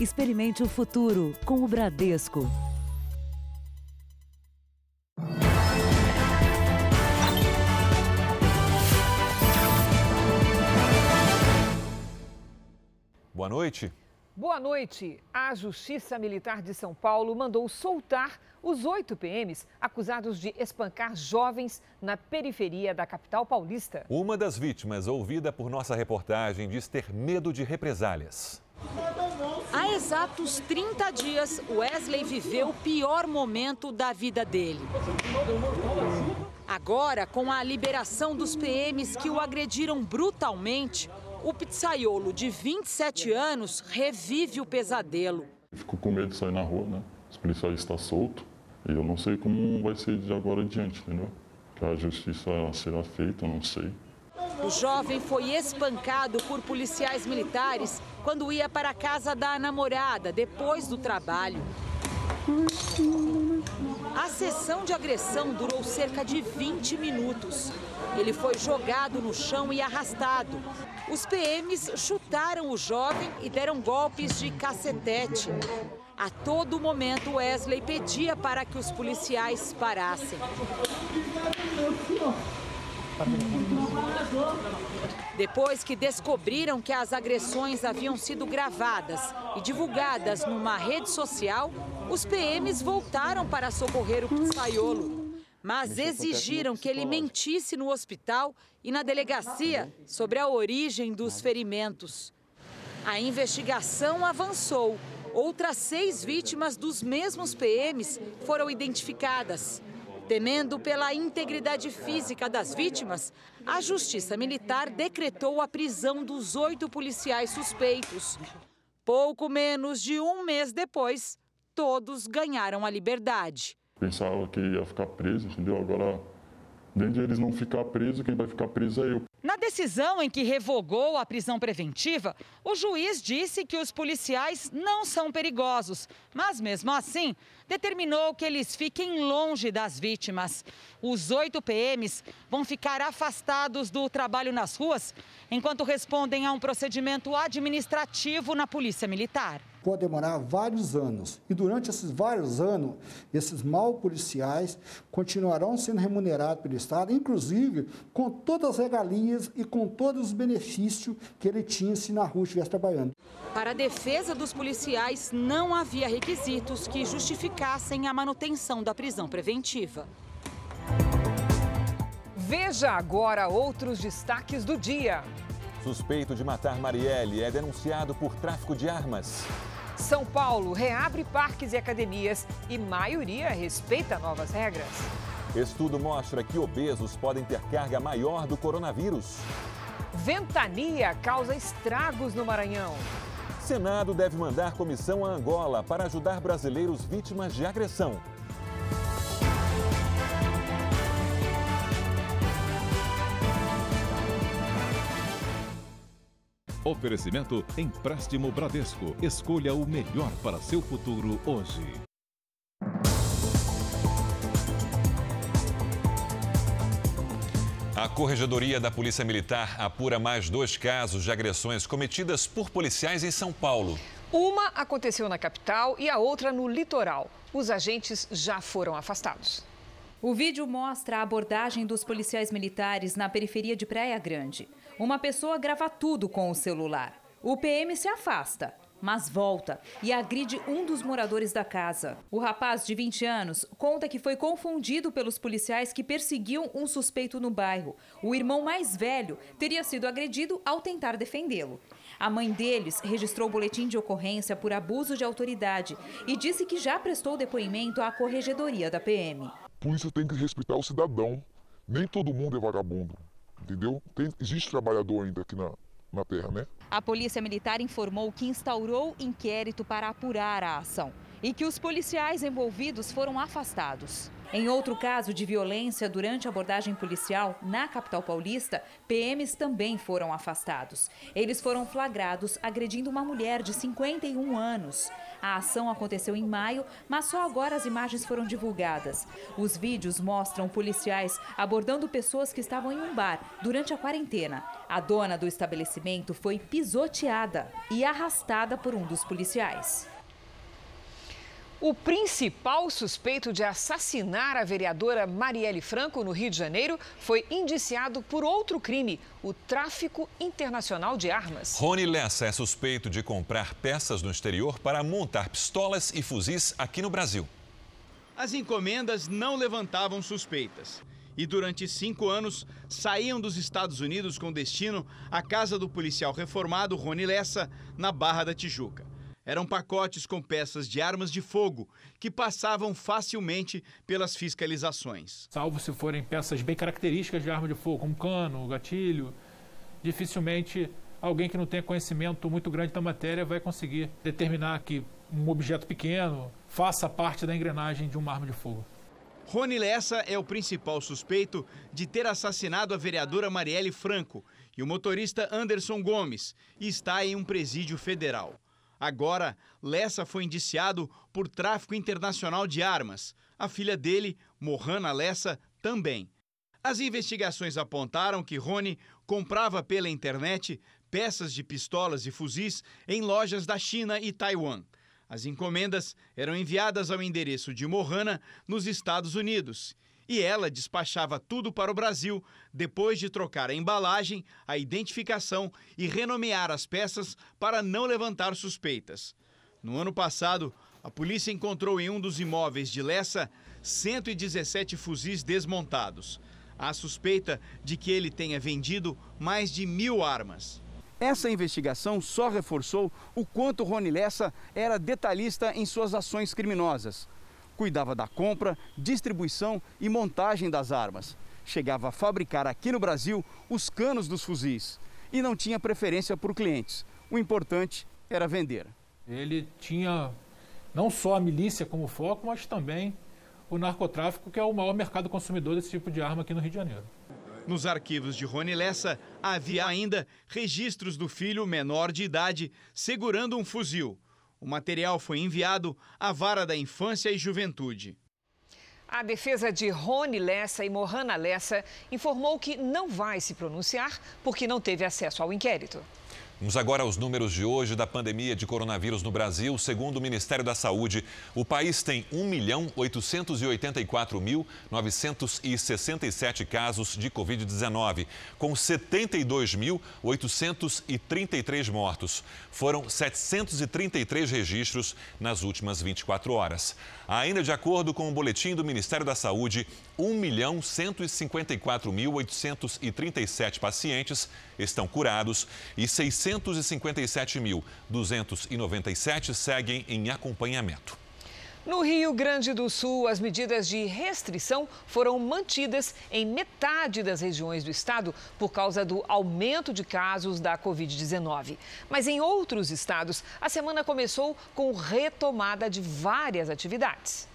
Experimente o futuro com o Bradesco. Boa noite. Boa noite. A Justiça Militar de São Paulo mandou soltar os oito PMs acusados de espancar jovens na periferia da capital paulista. Uma das vítimas, ouvida por nossa reportagem, diz ter medo de represálias. Há exatos 30 dias, Wesley viveu o pior momento da vida dele. Agora, com a liberação dos PMs que o agrediram brutalmente, o pizzaiolo de 27 anos revive o pesadelo. Fico com medo de sair na rua, né? Os policiais estão soltos e eu não sei como vai ser de agora adiante, entendeu? Que a justiça será feita, eu não sei. O jovem foi espancado por policiais militares quando ia para a casa da namorada depois do trabalho. A sessão de agressão durou cerca de 20 minutos. Ele foi jogado no chão e arrastado. Os PMs chutaram o jovem e deram golpes de cacetete. A todo momento, Wesley pedia para que os policiais parassem. Depois que descobriram que as agressões haviam sido gravadas e divulgadas numa rede social, os PMs voltaram para socorrer o pizzaiolo, mas exigiram que ele mentisse no hospital e na delegacia sobre a origem dos ferimentos. A investigação avançou. Outras seis vítimas dos mesmos PMs foram identificadas. Temendo pela integridade física das vítimas, a Justiça Militar decretou a prisão dos oito policiais suspeitos. Pouco menos de um mês depois, todos ganharam a liberdade. Pensava que ia ficar preso, entendeu? Agora, dentro de eles não ficar preso, quem vai ficar preso é eu. Na decisão em que revogou a prisão preventiva, o juiz disse que os policiais não são perigosos, mas mesmo assim determinou que eles fiquem longe das vítimas. Os oito PMs vão ficar afastados do trabalho nas ruas enquanto respondem a um procedimento administrativo na Polícia Militar pode demorar vários anos. E durante esses vários anos, esses mal policiais continuarão sendo remunerados pelo Estado, inclusive com todas as regalias e com todos os benefícios que ele tinha se na rua estivesse trabalhando. Para a defesa dos policiais, não havia requisitos que justificassem a manutenção da prisão preventiva. Veja agora outros destaques do dia. Suspeito de matar Marielle é denunciado por tráfico de armas. São Paulo reabre parques e academias e maioria respeita novas regras. Estudo mostra que obesos podem ter carga maior do coronavírus. Ventania causa estragos no Maranhão. Senado deve mandar comissão a Angola para ajudar brasileiros vítimas de agressão. Oferecimento Empréstimo Bradesco. Escolha o melhor para seu futuro hoje. Corregedoria da Polícia Militar apura mais dois casos de agressões cometidas por policiais em São Paulo. Uma aconteceu na capital e a outra no litoral. Os agentes já foram afastados. O vídeo mostra a abordagem dos policiais militares na periferia de Praia Grande. Uma pessoa grava tudo com o celular. O PM se afasta, mas volta e agride um dos moradores da casa. O rapaz, de 20 anos, conta que foi confundido pelos policiais que perseguiam um suspeito no bairro. O irmão mais velho teria sido agredido ao tentar defendê-lo. A mãe deles registrou o boletim de ocorrência por abuso de autoridade e disse que já prestou depoimento à corregedoria da PM. A polícia tem que respeitar o cidadão. Nem todo mundo é vagabundo, entendeu? Tem, existe trabalhador ainda aqui na, na terra, né? A Polícia Militar informou que instaurou inquérito para apurar a ação. e que os policiais envolvidos foram afastados. Em outro caso de violência durante abordagem policial na capital paulista, PMs também foram afastados. Eles foram flagrados agredindo uma mulher de 51 anos. A ação aconteceu em maio, mas só agora as imagens foram divulgadas. Os vídeos mostram policiais abordando pessoas que estavam em um bar durante a quarentena. A dona do estabelecimento foi pisoteada e arrastada por um dos policiais. O principal suspeito de assassinar a vereadora Marielle Franco no Rio de Janeiro foi indiciado por outro crime, o tráfico internacional de armas. Rony Lessa é suspeito de comprar peças no exterior para montar pistolas e fuzis aqui no Brasil. As encomendas não levantavam suspeitas. E durante cinco anos saíam dos Estados Unidos com destino à casa do policial reformado Rony Lessa, na Barra da Tijuca. Eram pacotes com peças de armas de fogo que passavam facilmente pelas fiscalizações. Salvo se forem peças bem características de arma de fogo, como cano, gatilho, dificilmente alguém que não tenha conhecimento muito grande da matéria vai conseguir determinar que um objeto pequeno faça parte da engrenagem de uma arma de fogo. Rony Lessa é o principal suspeito de ter assassinado a vereadora Marielle Franco e o motorista Anderson Gomes e está em um presídio federal. Agora, Lessa foi indiciado por tráfico internacional de armas. A filha dele, Mohana Lessa, também. As investigações apontaram que Rony comprava pela internet peças de pistolas e fuzis em lojas da China e Taiwan. As encomendas eram enviadas ao endereço de Mohana, nos Estados Unidos, e ela despachava tudo para o Brasil depois de trocar a embalagem, a identificação e renomear as peças para não levantar suspeitas. No ano passado, a polícia encontrou em um dos imóveis de Lessa 117 fuzis desmontados. Há suspeita de que ele tenha vendido mais de mil armas. Essa investigação só reforçou o quanto Rony Lessa era detalhista em suas ações criminosas cuidava da compra, distribuição e montagem das armas. Chegava a fabricar aqui no Brasil os canos dos fuzis e não tinha preferência por clientes. O importante era vender. Ele tinha não só a milícia como foco, mas também o narcotráfico, que é o maior mercado consumidor desse tipo de arma aqui no Rio de Janeiro. Nos arquivos de Rony Lessa havia ainda registros do filho menor de idade segurando um fuzil. O material foi enviado à Vara da Infância e Juventude. A defesa de Rony Lessa e Mohana Lessa informou que não vai se pronunciar porque não teve acesso ao inquérito. Vamos agora aos números de hoje da pandemia de coronavírus no Brasil. Segundo o Ministério da Saúde, o país tem 1.884.967 casos de Covid-19, com 72.833 mortos. Foram 733 registros nas últimas 24 horas. Ainda de acordo com o boletim do Ministério da Saúde, 1.154.837 pacientes estão curados e 657.297 seguem em acompanhamento. No Rio Grande do Sul, as medidas de restrição foram mantidas em metade das regiões do estado por causa do aumento de casos da Covid-19. Mas em outros estados, a semana começou com retomada de várias atividades.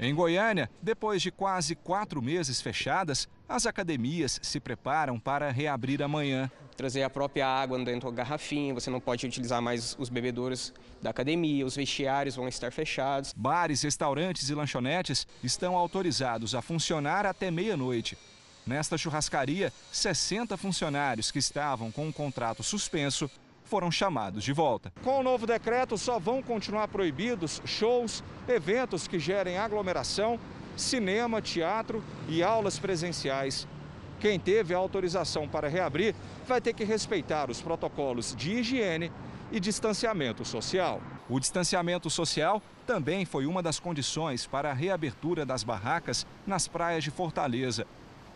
Em Goiânia, depois de quase quatro meses fechadas, as academias se preparam para reabrir amanhã. Trazer a própria água dentro da garrafinha, você não pode utilizar mais os bebedouros da academia, os vestiários vão estar fechados. Bares, restaurantes e lanchonetes estão autorizados a funcionar até meia-noite. Nesta churrascaria, 60 funcionários que estavam com o contrato suspenso foram chamados de volta. Com o novo decreto, só vão continuar proibidos shows, eventos que gerem aglomeração, cinema, teatro e aulas presenciais. Quem teve a autorização para reabrir vai ter que respeitar os protocolos de higiene e distanciamento social. O distanciamento social também foi uma das condições para a reabertura das barracas nas praias de Fortaleza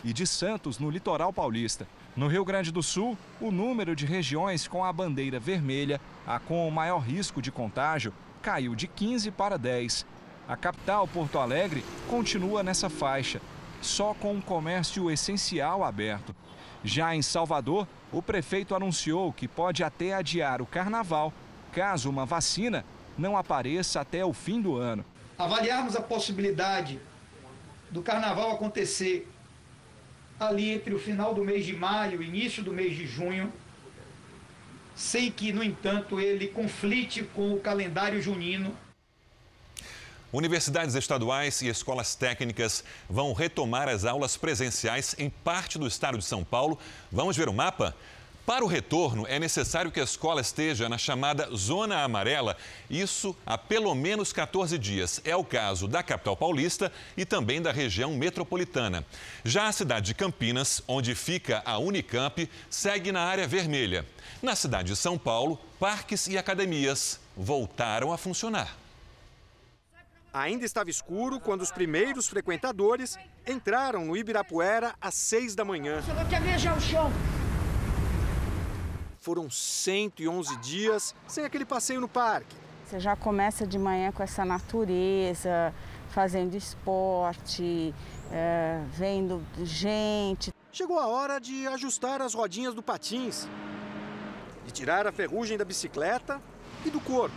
e de Santos, no litoral paulista. No Rio Grande do Sul, o número de regiões com a bandeira vermelha, a com o maior risco de contágio, caiu de 15 para 10. A capital, Porto Alegre, continua nessa faixa, só com o comércio essencial aberto. Já em Salvador, o prefeito anunciou que pode até adiar o carnaval caso uma vacina não apareça até o fim do ano. Avaliarmos a possibilidade do carnaval acontecer ali entre o final do mês de maio e início do mês de junho, sem que, no entanto, ele conflite com o calendário junino. Universidades estaduais e escolas técnicas vão retomar as aulas presenciais em parte do estado de São Paulo. Vamos ver o mapa? Para o retorno, é necessário que a escola esteja na chamada Zona Amarela, isso há pelo menos 14 dias. É o caso da capital paulista e também da região metropolitana. Já a cidade de Campinas, onde fica a Unicamp, segue na área vermelha. Na cidade de São Paulo, parques e academias voltaram a funcionar. Ainda estava escuro quando os primeiros frequentadores entraram no Ibirapuera às seis da manhã. Ver já o chão? Foram 111 dias sem aquele passeio no parque. Você já começa de manhã com essa natureza, fazendo esporte, é, vendo gente. Chegou a hora de ajustar as rodinhas do patins, de tirar a ferrugem da bicicleta e do corpo,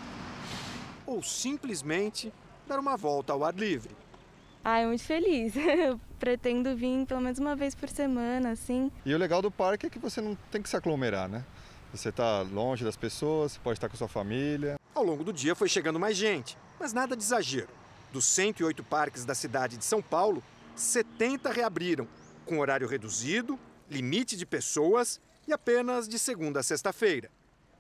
ou simplesmente dar uma volta ao ar livre. Ah, muito feliz. Eu pretendo vir pelo menos uma vez por semana, assim. E o legal do parque é que você não tem que se aglomerar, né? Você está longe das pessoas, pode estar com sua família. Ao longo do dia foi chegando mais gente, mas nada de exagero. Dos 108 parques da cidade de São Paulo, 70 reabriram, com horário reduzido, limite de pessoas e apenas de segunda a sexta-feira.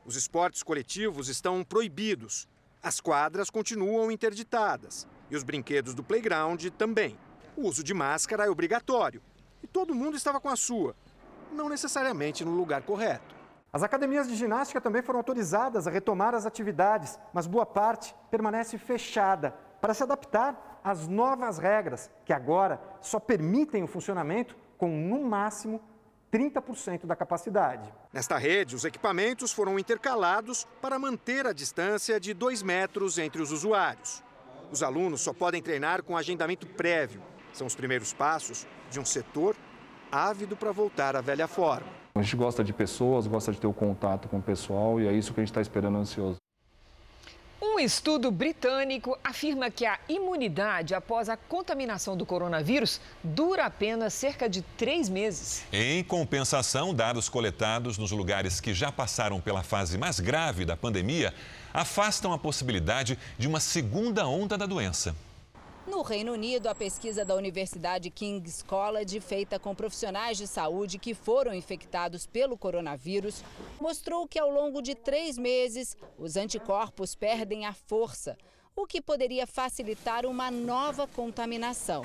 Os esportes coletivos estão proibidos. As quadras continuam interditadas e os brinquedos do playground também. O uso de máscara é obrigatório e todo mundo estava com a sua, não necessariamente no lugar correto. As academias de ginástica também foram autorizadas a retomar as atividades, mas boa parte permanece fechada para se adaptar às novas regras, que agora só permitem o funcionamento com, no máximo, 30% da capacidade. Nesta rede, os equipamentos foram intercalados para manter a distância de 2 metros entre os usuários. Os alunos só podem treinar com agendamento prévio. São os primeiros passos de um setor ávido para voltar à velha forma. A gente gosta de pessoas, gosta de ter o contato com o pessoal e é isso que a gente está esperando ansioso. Um estudo britânico afirma que a imunidade após a contaminação do coronavírus dura apenas cerca de três meses. Em compensação, dados coletados nos lugares que já passaram pela fase mais grave da pandemia afastam a possibilidade de uma segunda onda da doença. No Reino Unido, a pesquisa da Universidade King's College, feita com profissionais de saúde que foram infectados pelo coronavírus, mostrou que ao longo de três meses os anticorpos perdem a força, o que poderia facilitar uma nova contaminação.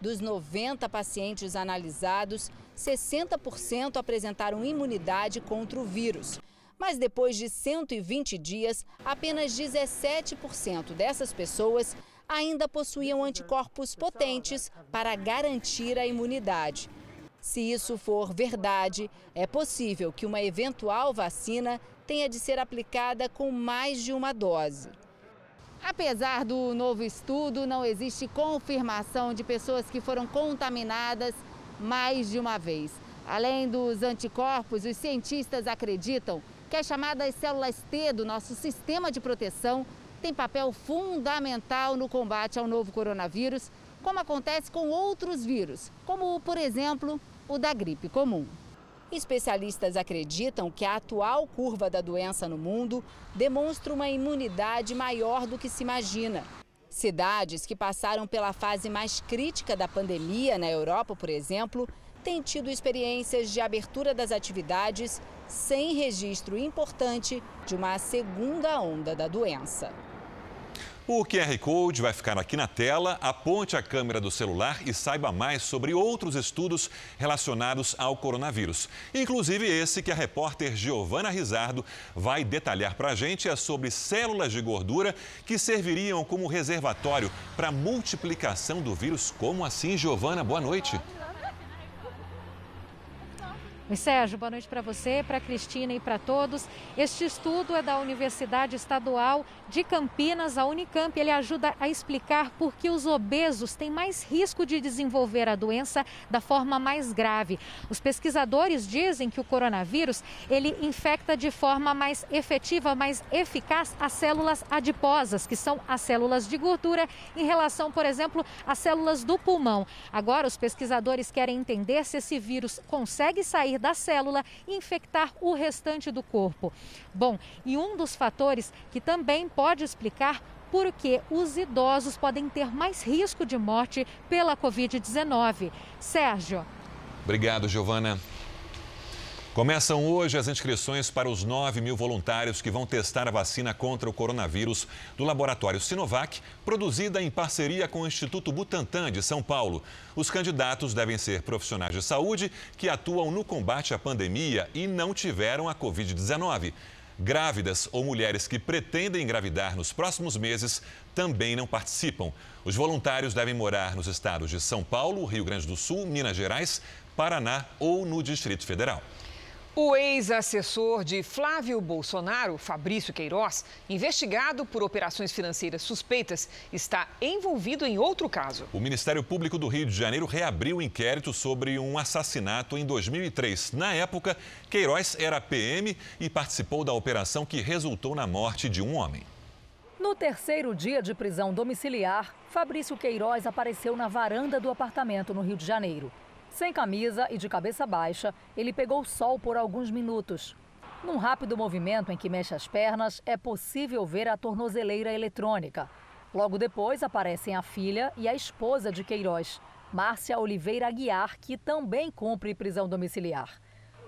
Dos 90 pacientes analisados, 60% apresentaram imunidade contra o vírus. Mas depois de 120 dias, apenas 17% dessas pessoas ainda possuíam anticorpos potentes para garantir a imunidade. Se isso for verdade, é possível que uma eventual vacina tenha de ser aplicada com mais de uma dose. Apesar do novo estudo, não existe confirmação de pessoas que foram contaminadas mais de uma vez. Além dos anticorpos, os cientistas acreditam que as chamadas células T do nosso sistema de proteção tem papel fundamental no combate ao novo coronavírus, como acontece com outros vírus, como, por exemplo, o da gripe comum. Especialistas acreditam que a atual curva da doença no mundo demonstra uma imunidade maior do que se imagina. Cidades que passaram pela fase mais crítica da pandemia, na Europa, por exemplo, têm tido experiências de abertura das atividades sem registro importante de uma segunda onda da doença. O QR Code vai ficar aqui na tela. Aponte a câmera do celular e saiba mais sobre outros estudos relacionados ao coronavírus. Inclusive esse que a repórter Giovana Rizardo vai detalhar para a gente é sobre células de gordura que serviriam como reservatório para multiplicação do vírus. Como assim, Giovana? Boa noite. Oi, Sérgio, boa noite para você, para Cristina e para todos. Este estudo é da Universidade Estadual de Campinas, a Unicamp. Ele ajuda a explicar por que os obesos têm mais risco de desenvolver a doença da forma mais grave. Os pesquisadores dizem que o coronavírus ele infecta de forma mais efetiva, mais eficaz as células adiposas, que são as células de gordura, em relação, por exemplo, às células do pulmão. Agora, os pesquisadores querem entender se esse vírus consegue sair da célula e infectar o restante do corpo. Bom, e um dos fatores que também pode explicar por que os idosos podem ter mais risco de morte pela Covid-19. Sérgio. Obrigado, Giovana. Começam hoje as inscrições para os 9 mil voluntários que vão testar a vacina contra o coronavírus do laboratório Sinovac, produzida em parceria com o Instituto Butantan de São Paulo. Os candidatos devem ser profissionais de saúde que atuam no combate à pandemia e não tiveram a Covid-19. Grávidas ou mulheres que pretendem engravidar nos próximos meses também não participam. Os voluntários devem morar nos estados de São Paulo, Rio Grande do Sul, Minas Gerais, Paraná ou no Distrito Federal. O ex-assessor de Flávio Bolsonaro, Fabrício Queiroz, investigado por operações financeiras suspeitas, está envolvido em outro caso. O Ministério Público do Rio de Janeiro reabriu o inquérito sobre um assassinato em 2003. Na época, Queiroz era PM e participou da operação que resultou na morte de um homem. No terceiro dia de prisão domiciliar, Fabrício Queiroz apareceu na varanda do apartamento no Rio de Janeiro. Sem camisa e de cabeça baixa, ele pegou sol por alguns minutos. Num rápido movimento em que mexe as pernas, é possível ver a tornozeleira eletrônica. Logo depois aparecem a filha e a esposa de Queiroz, Márcia Oliveira Aguiar, que também cumpre prisão domiciliar.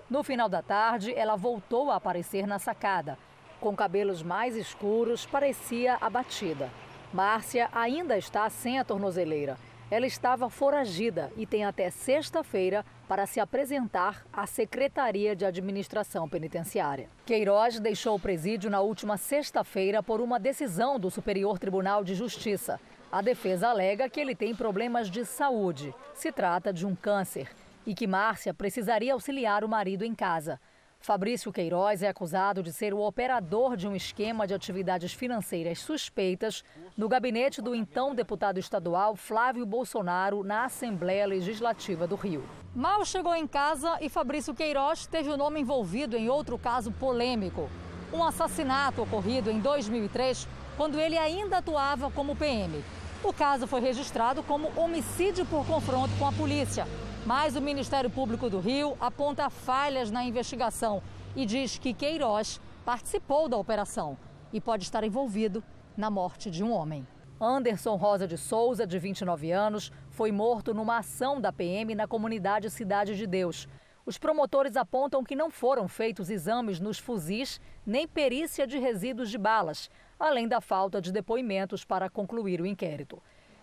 No final da tarde, ela voltou a aparecer na sacada. Com cabelos mais escuros, parecia abatida. Márcia ainda está sem a tornozeleira ela estava foragida e tem até sexta-feira para se apresentar à Secretaria de Administração Penitenciária. Queiroz deixou o presídio na última sexta-feira por uma decisão do Superior Tribunal de Justiça. A defesa alega que ele tem problemas de saúde. Se trata de um câncer e que Márcia precisaria auxiliar o marido em casa. Fabrício Queiroz é acusado de ser o operador de um esquema de atividades financeiras suspeitas no gabinete do então deputado estadual Flávio Bolsonaro na Assembleia Legislativa do Rio. Mal chegou em casa e Fabrício Queiroz teve o nome envolvido em outro caso polêmico. Um assassinato ocorrido em 2003, quando ele ainda atuava como PM. O caso foi registrado como homicídio por confronto com a polícia mas o Ministério Público do Rio aponta falhas na investigação e diz que Queiroz participou da operação e pode estar envolvido na morte de um homem. Anderson Rosa de Souza, de 29 anos, foi morto numa ação da PM na comunidade Cidade de Deus. Os promotores apontam que não foram feitos exames nos fuzis nem perícia de resíduos de balas, além da falta de depoimentos para concluir o inquérito.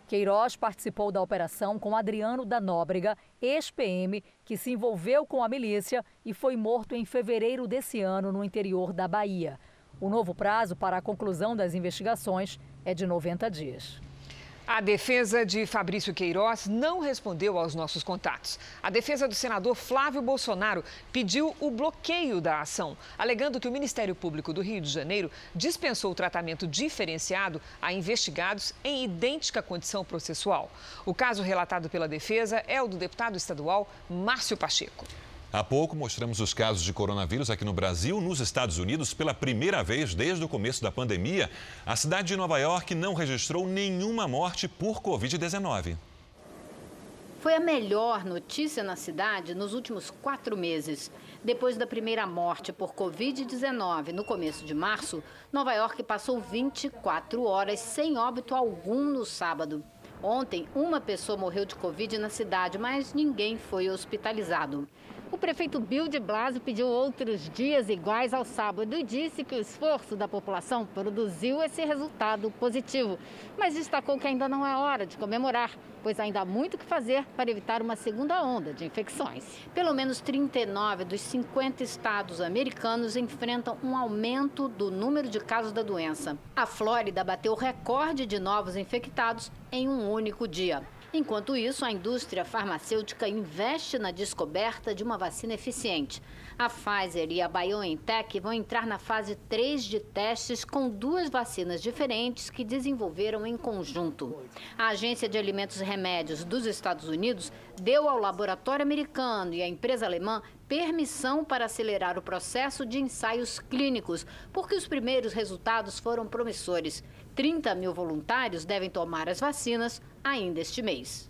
Queiroz participou da operação com Adriano da Nóbrega, ex-PM, que se envolveu com a milícia e foi morto em fevereiro desse ano no interior da Bahia. O novo prazo para a conclusão das investigações é de 90 dias. A defesa de Fabrício Queiroz não respondeu aos nossos contatos. A defesa do senador Flávio Bolsonaro pediu o bloqueio da ação, alegando que o Ministério Público do Rio de Janeiro dispensou o tratamento diferenciado a investigados em idêntica condição processual. O caso relatado pela defesa é o do deputado estadual Márcio Pacheco. Há pouco mostramos os casos de coronavírus aqui no Brasil. Nos Estados Unidos, pela primeira vez desde o começo da pandemia, a cidade de Nova York não registrou nenhuma morte por Covid-19. Foi a melhor notícia na cidade nos últimos quatro meses. Depois da primeira morte por Covid-19 no começo de março, Nova York passou 24 horas sem óbito algum no sábado. Ontem, uma pessoa morreu de Covid na cidade, mas ninguém foi hospitalizado. O prefeito Bill de Blasio pediu outros dias iguais ao sábado e disse que o esforço da população produziu esse resultado positivo, mas destacou que ainda não é hora de comemorar, pois ainda há muito o que fazer para evitar uma segunda onda de infecções. Pelo menos 39 dos 50 estados americanos enfrentam um aumento do número de casos da doença. A Flórida bateu recorde de novos infectados em um único dia. Enquanto isso, a indústria farmacêutica investe na descoberta de uma vacina eficiente. A Pfizer e a BioNTech vão entrar na fase 3 de testes com duas vacinas diferentes que desenvolveram em conjunto. A Agência de Alimentos e Remédios dos Estados Unidos deu ao laboratório americano e à empresa alemã permissão para acelerar o processo de ensaios clínicos, porque os primeiros resultados foram promissores. 30 mil voluntários devem tomar as vacinas ainda este mês.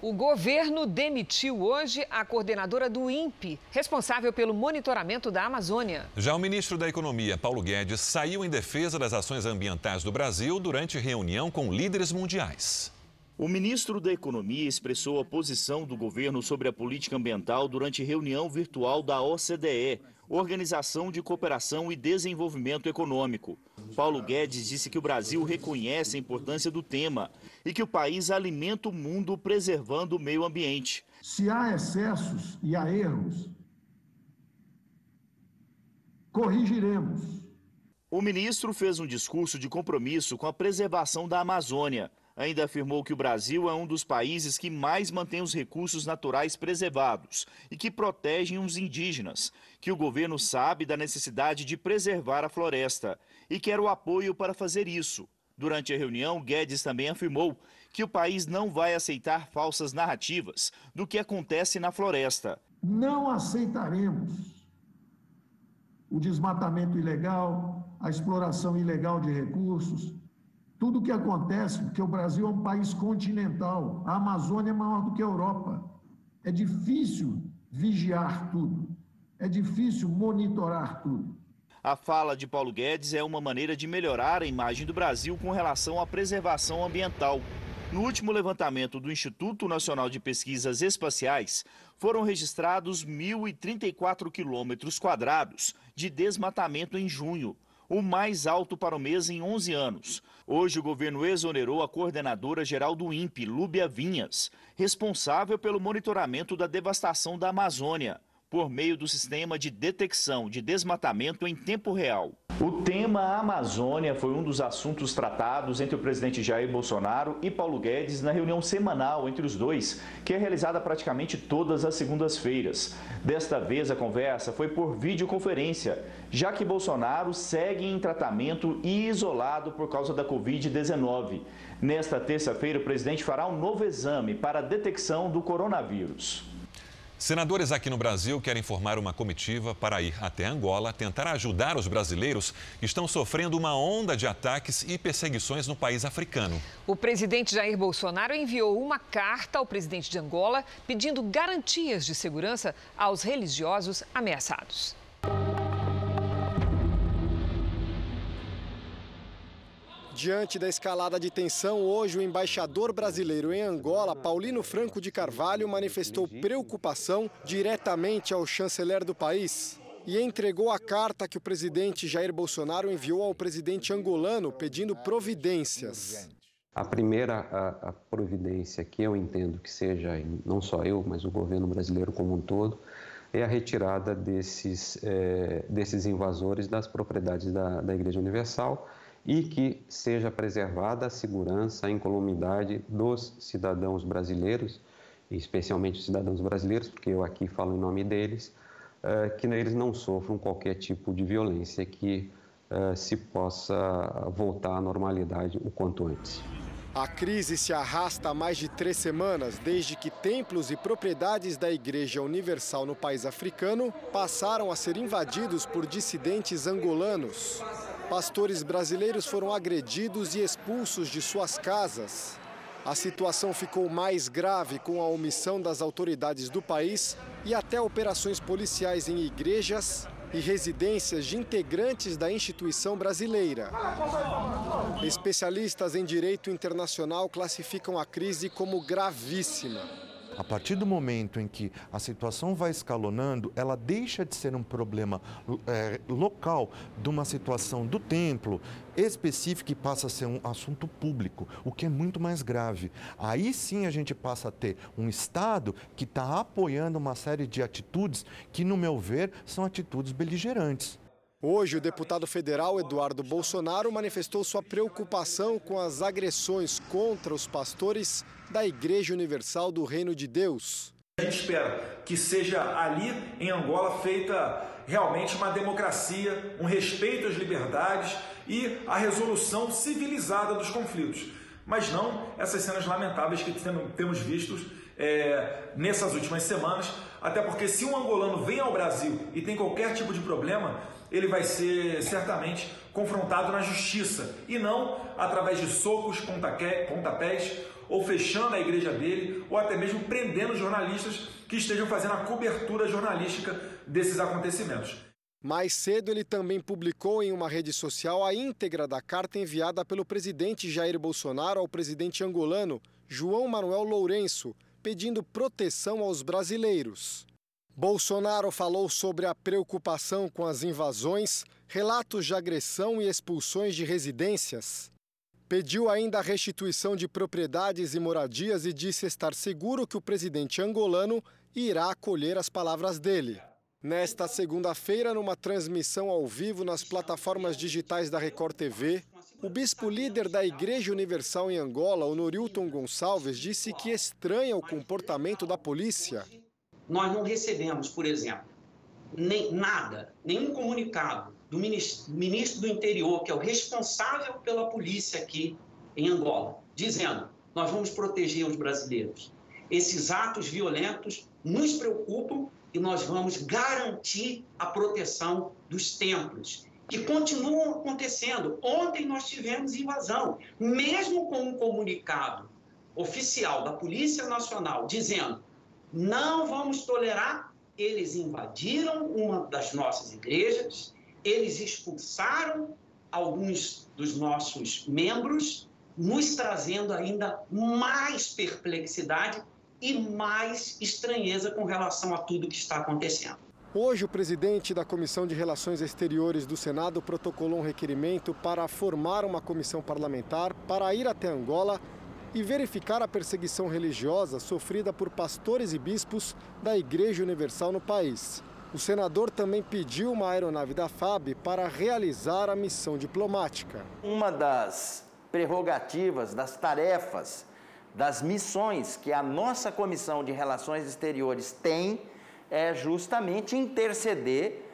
O governo demitiu hoje a coordenadora do INPE, responsável pelo monitoramento da Amazônia. Já o ministro da Economia, Paulo Guedes, saiu em defesa das ações ambientais do Brasil durante reunião com líderes mundiais. O ministro da Economia expressou a posição do governo sobre a política ambiental durante reunião virtual da OCDE, Organização de Cooperação e Desenvolvimento Econômico. Paulo Guedes disse que o Brasil reconhece a importância do tema e que o país alimenta o mundo preservando o meio ambiente. Se há excessos e há erros, corrigiremos. O ministro fez um discurso de compromisso com a preservação da Amazônia ainda afirmou que o Brasil é um dos países que mais mantém os recursos naturais preservados e que protegem os indígenas, que o governo sabe da necessidade de preservar a floresta e quer o apoio para fazer isso. Durante a reunião, Guedes também afirmou que o país não vai aceitar falsas narrativas do que acontece na floresta. Não aceitaremos o desmatamento ilegal, a exploração ilegal de recursos, tudo o que acontece, porque o Brasil é um país continental, a Amazônia é maior do que a Europa. É difícil vigiar tudo, é difícil monitorar tudo. A fala de Paulo Guedes é uma maneira de melhorar a imagem do Brasil com relação à preservação ambiental. No último levantamento do Instituto Nacional de Pesquisas Espaciais, foram registrados 1.034 quilômetros quadrados de desmatamento em junho, o mais alto para o mês em 11 anos. Hoje, o governo exonerou a coordenadora geral do INPE, Lúbia Vinhas, responsável pelo monitoramento da devastação da Amazônia, por meio do sistema de detecção de desmatamento em tempo real. O tema Amazônia foi um dos assuntos tratados entre o presidente Jair Bolsonaro e Paulo Guedes na reunião semanal entre os dois, que é realizada praticamente todas as segundas-feiras. Desta vez, a conversa foi por videoconferência, já que Bolsonaro segue em tratamento e isolado por causa da Covid-19. Nesta terça-feira, o presidente fará um novo exame para a detecção do coronavírus. Senadores aqui no Brasil querem formar uma comitiva para ir até Angola tentar ajudar os brasileiros que estão sofrendo uma onda de ataques e perseguições no país africano. O presidente Jair Bolsonaro enviou uma carta ao presidente de Angola pedindo garantias de segurança aos religiosos ameaçados. Diante da escalada de tensão, hoje o embaixador brasileiro em Angola, Paulino Franco de Carvalho, manifestou preocupação diretamente ao chanceler do país e entregou a carta que o presidente Jair Bolsonaro enviou ao presidente angolano pedindo providências. A primeira a, a providência que eu entendo que seja, não só eu, mas o governo brasileiro como um todo, é a retirada desses, é, desses invasores das propriedades da, da Igreja Universal e que seja preservada a segurança, a incolumidade dos cidadãos brasileiros, especialmente os cidadãos brasileiros, porque eu aqui falo em nome deles, eh, que eles não sofram qualquer tipo de violência, que eh, se possa voltar à normalidade o quanto antes. A crise se arrasta há mais de três semanas, desde que templos e propriedades da Igreja Universal no país africano passaram a ser invadidos por dissidentes angolanos. Pastores brasileiros foram agredidos e expulsos de suas casas. A situação ficou mais grave com a omissão das autoridades do país e até operações policiais em igrejas e residências de integrantes da instituição brasileira. Especialistas em direito internacional classificam a crise como gravíssima. A partir do momento em que a situação vai escalonando, ela deixa de ser um problema é, local de uma situação do templo específica e passa a ser um assunto público, o que é muito mais grave. Aí sim a gente passa a ter um Estado que está apoiando uma série de atitudes que, no meu ver, são atitudes beligerantes. Hoje, o deputado federal Eduardo Bolsonaro manifestou sua preocupação com as agressões contra os pastores da Igreja Universal do Reino de Deus. A gente espera que seja ali em Angola feita realmente uma democracia, um respeito às liberdades e a resolução civilizada dos conflitos. Mas não essas cenas lamentáveis que temos vistos é, nessas últimas semanas, até porque se um angolano vem ao Brasil e tem qualquer tipo de problema, ele vai ser certamente confrontado na justiça e não através de socos, pontapés ou fechando a igreja dele ou até mesmo prendendo jornalistas que estejam fazendo a cobertura jornalística desses acontecimentos. Mais cedo, ele também publicou em uma rede social a íntegra da carta enviada pelo presidente Jair Bolsonaro ao presidente angolano João Manuel Lourenço, pedindo proteção aos brasileiros. Bolsonaro falou sobre a preocupação com as invasões, relatos de agressão e expulsões de residências. Pediu ainda a restituição de propriedades e moradias e disse estar seguro que o presidente angolano irá acolher as palavras dele. Nesta segunda-feira, numa transmissão ao vivo nas plataformas digitais da Record TV, o bispo líder da Igreja Universal em Angola, Honorilton Gonçalves, disse que estranha o comportamento da polícia. Nós não recebemos, por exemplo, nem, nada, nenhum comunicado do ministro, ministro do Interior, que é o responsável pela polícia aqui em Angola, dizendo: nós vamos proteger os brasileiros. Esses atos violentos nos preocupam e nós vamos garantir a proteção dos templos que continuam acontecendo. Ontem nós tivemos invasão, mesmo com um comunicado oficial da Polícia Nacional dizendo não vamos tolerar, eles invadiram uma das nossas igrejas, eles expulsaram alguns dos nossos membros, nos trazendo ainda mais perplexidade e mais estranheza com relação a tudo que está acontecendo. Hoje, o presidente da Comissão de Relações Exteriores do Senado protocolou um requerimento para formar uma comissão parlamentar para ir até Angola e verificar a perseguição religiosa sofrida por pastores e bispos da Igreja Universal no país. O senador também pediu uma aeronave da FAB para realizar a missão diplomática. Uma das prerrogativas, das tarefas, das missões que a nossa Comissão de Relações Exteriores tem é justamente interceder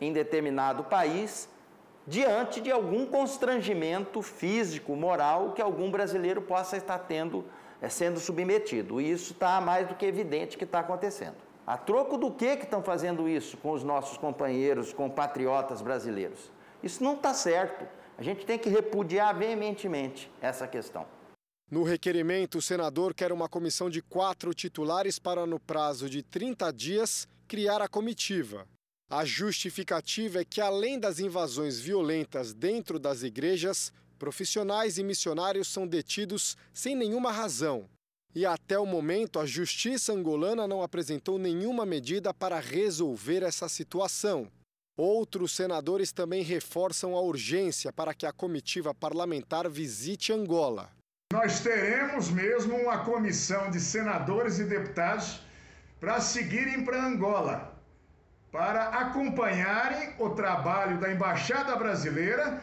em determinado país diante de algum constrangimento físico, moral que algum brasileiro possa estar tendo, é, sendo submetido. E isso está mais do que evidente que está acontecendo. A troco do que que estão fazendo isso com os nossos companheiros, compatriotas brasileiros? Isso não está certo. A gente tem que repudiar veementemente essa questão. No requerimento, o senador quer uma comissão de quatro titulares para, no prazo de 30 dias, criar a comitiva. A justificativa é que, além das invasões violentas dentro das igrejas, profissionais e missionários são detidos sem nenhuma razão. E até o momento, a justiça angolana não apresentou nenhuma medida para resolver essa situação. Outros senadores também reforçam a urgência para que a comitiva parlamentar visite Angola. Nós teremos mesmo uma comissão de senadores e deputados para seguirem para Angola, para acompanharem o trabalho da Embaixada Brasileira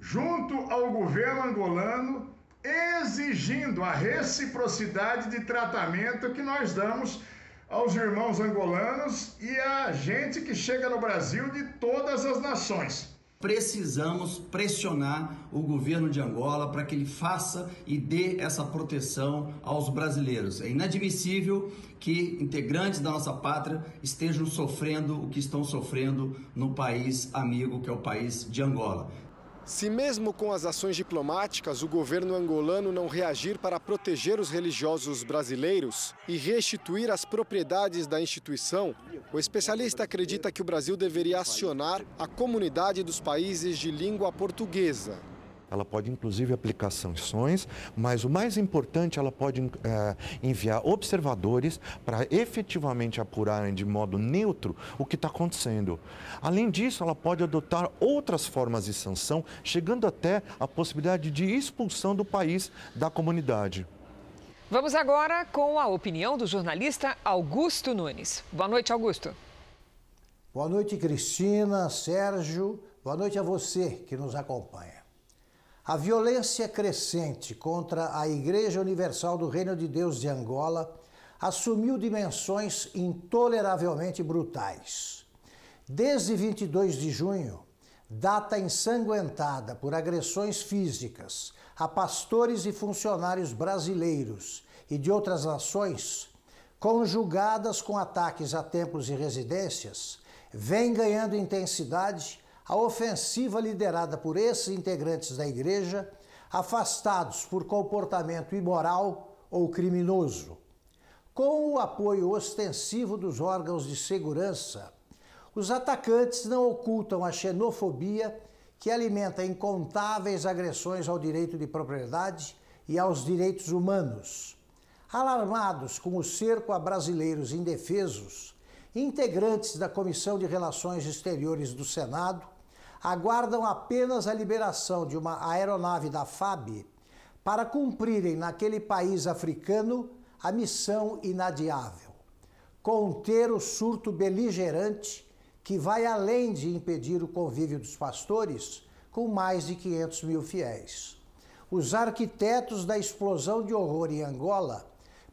junto ao governo angolano, exigindo a reciprocidade de tratamento que nós damos aos irmãos angolanos e a gente que chega no Brasil de todas as nações precisamos pressionar o governo de Angola para que ele faça e dê essa proteção aos brasileiros. É inadmissível que integrantes da nossa pátria estejam sofrendo o que estão sofrendo no país amigo, que é o país de Angola. Se, mesmo com as ações diplomáticas, o governo angolano não reagir para proteger os religiosos brasileiros e restituir as propriedades da instituição, o especialista acredita que o Brasil deveria acionar a comunidade dos países de língua portuguesa ela pode inclusive aplicar sanções, mas o mais importante, ela pode é, enviar observadores para efetivamente apurarem de modo neutro o que está acontecendo. Além disso, ela pode adotar outras formas de sanção, chegando até a possibilidade de expulsão do país da comunidade. Vamos agora com a opinião do jornalista Augusto Nunes. Boa noite, Augusto. Boa noite, Cristina, Sérgio. Boa noite a você que nos acompanha. A violência crescente contra a Igreja Universal do Reino de Deus de Angola assumiu dimensões intoleravelmente brutais. Desde 22 de junho, data ensanguentada por agressões físicas a pastores e funcionários brasileiros e de outras nações, conjugadas com ataques a templos e residências, vem ganhando intensidade a ofensiva liderada por esses integrantes da igreja, afastados por comportamento imoral ou criminoso. Com o apoio ostensivo dos órgãos de segurança, os atacantes não ocultam a xenofobia que alimenta incontáveis agressões ao direito de propriedade e aos direitos humanos. Alarmados com o cerco a brasileiros indefesos, integrantes da Comissão de Relações Exteriores do Senado aguardam apenas a liberação de uma aeronave da FAB para cumprirem naquele país africano a missão inadiável: conter o surto beligerante que vai além de impedir o convívio dos pastores com mais de 500 mil fiéis. Os arquitetos da explosão de horror em Angola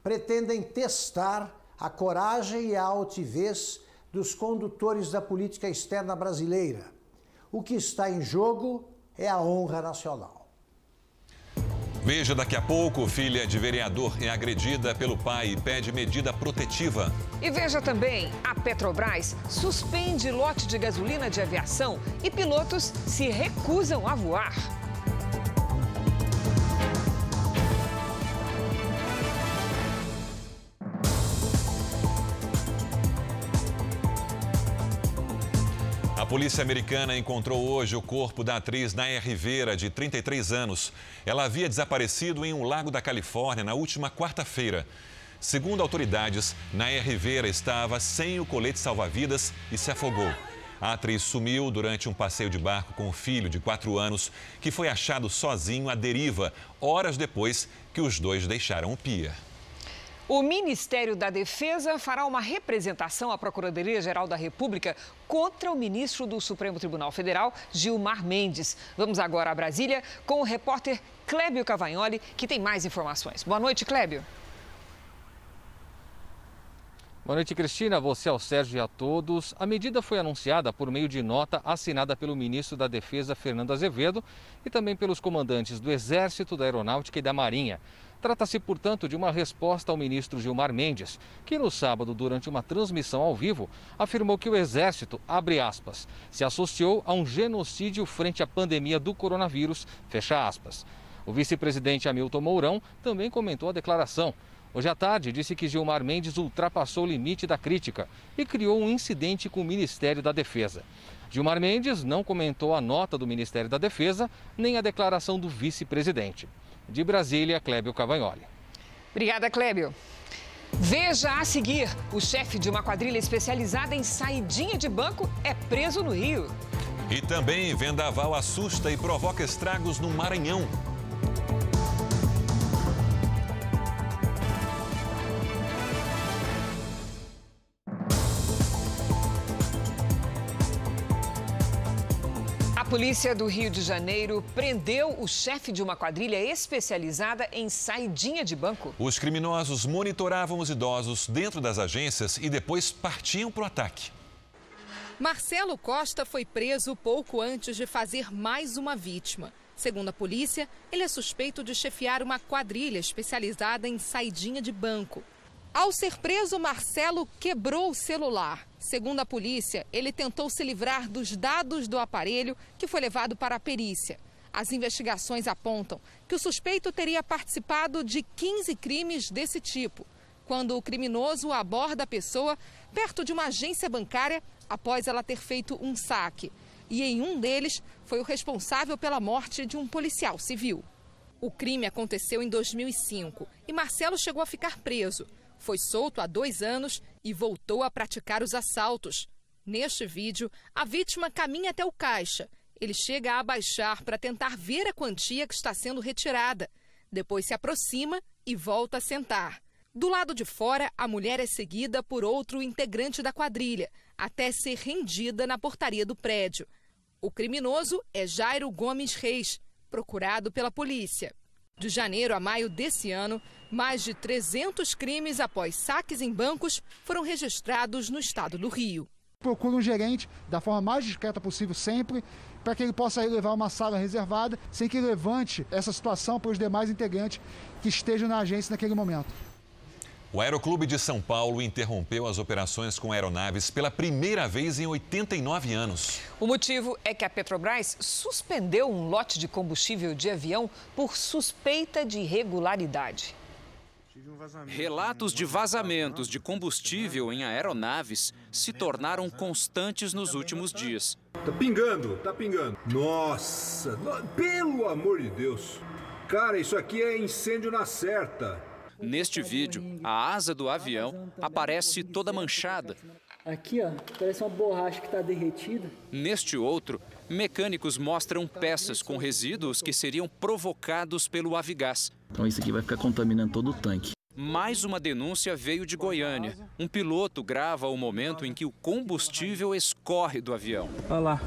pretendem testar a coragem e a altivez dos condutores da política externa brasileira o que está em jogo é a honra nacional. Veja daqui a pouco, filha de vereador é agredida pelo pai e pede medida protetiva. E veja também, a Petrobras suspende lote de gasolina de aviação e pilotos se recusam a voar. Polícia americana encontrou hoje o corpo da atriz Naya Rivera, de 33 anos. Ela havia desaparecido em um lago da Califórnia na última quarta-feira. Segundo autoridades, Naya Rivera estava sem o colete salva-vidas e se afogou. A atriz sumiu durante um passeio de barco com o filho de 4 anos, que foi achado sozinho à deriva, horas depois que os dois deixaram o pia. O Ministério da Defesa fará uma representação à Procuradoria-Geral da República contra o ministro do Supremo Tribunal Federal, Gilmar Mendes. Vamos agora a Brasília com o repórter Clébio Cavagnoli, que tem mais informações. Boa noite, Clébio. Boa noite, Cristina. Você ao Sérgio e a todos. A medida foi anunciada por meio de nota assinada pelo ministro da Defesa, Fernando Azevedo, e também pelos comandantes do Exército, da Aeronáutica e da Marinha. Trata-se, portanto, de uma resposta ao ministro Gilmar Mendes, que no sábado, durante uma transmissão ao vivo, afirmou que o Exército, abre aspas, se associou a um genocídio frente à pandemia do coronavírus, fecha aspas. O vice-presidente Hamilton Mourão também comentou a declaração. Hoje à tarde, disse que Gilmar Mendes ultrapassou o limite da crítica e criou um incidente com o Ministério da Defesa. Gilmar Mendes não comentou a nota do Ministério da Defesa nem a declaração do vice-presidente. De Brasília, Clébio Cavagnoli. Obrigada, Clébio. Veja a seguir: o chefe de uma quadrilha especializada em saidinha de banco é preso no Rio. E também vendaval assusta e provoca estragos no Maranhão. Polícia do Rio de Janeiro prendeu o chefe de uma quadrilha especializada em saidinha de banco. Os criminosos monitoravam os idosos dentro das agências e depois partiam para o ataque. Marcelo Costa foi preso pouco antes de fazer mais uma vítima. Segundo a polícia, ele é suspeito de chefiar uma quadrilha especializada em saidinha de banco. Ao ser preso, Marcelo quebrou o celular. Segundo a polícia, ele tentou se livrar dos dados do aparelho que foi levado para a perícia. As investigações apontam que o suspeito teria participado de 15 crimes desse tipo, quando o criminoso aborda a pessoa perto de uma agência bancária após ela ter feito um saque. E em um deles foi o responsável pela morte de um policial civil. O crime aconteceu em 2005 e Marcelo chegou a ficar preso foi solto há dois anos e voltou a praticar os assaltos. Neste vídeo, a vítima caminha até o caixa. Ele chega a abaixar para tentar ver a quantia que está sendo retirada. Depois se aproxima e volta a sentar. Do lado de fora, a mulher é seguida por outro integrante da quadrilha, até ser rendida na portaria do prédio. O criminoso é Jairo Gomes Reis, procurado pela polícia. De janeiro a maio desse ano, mais de 300 crimes após saques em bancos foram registrados no estado do Rio. Procura um gerente da forma mais discreta possível sempre, para que ele possa levar uma sala reservada, sem que levante essa situação para os demais integrantes que estejam na agência naquele momento. O Aeroclube de São Paulo interrompeu as operações com aeronaves pela primeira vez em 89 anos. O motivo é que a Petrobras suspendeu um lote de combustível de avião por suspeita de irregularidade. Relatos de vazamentos de combustível em aeronaves se tornaram constantes nos últimos dias. Tá pingando, tá pingando. Nossa, pelo amor de Deus. Cara, isso aqui é incêndio na certa. Neste vídeo, a asa do avião aparece toda manchada. Aqui, ó, parece uma borracha que está derretida. Neste outro, mecânicos mostram peças com resíduos que seriam provocados pelo avigás. Então isso aqui vai ficar contaminando todo o tanque. Mais uma denúncia veio de Goiânia. Um piloto grava o momento em que o combustível escorre do avião. Olha lá,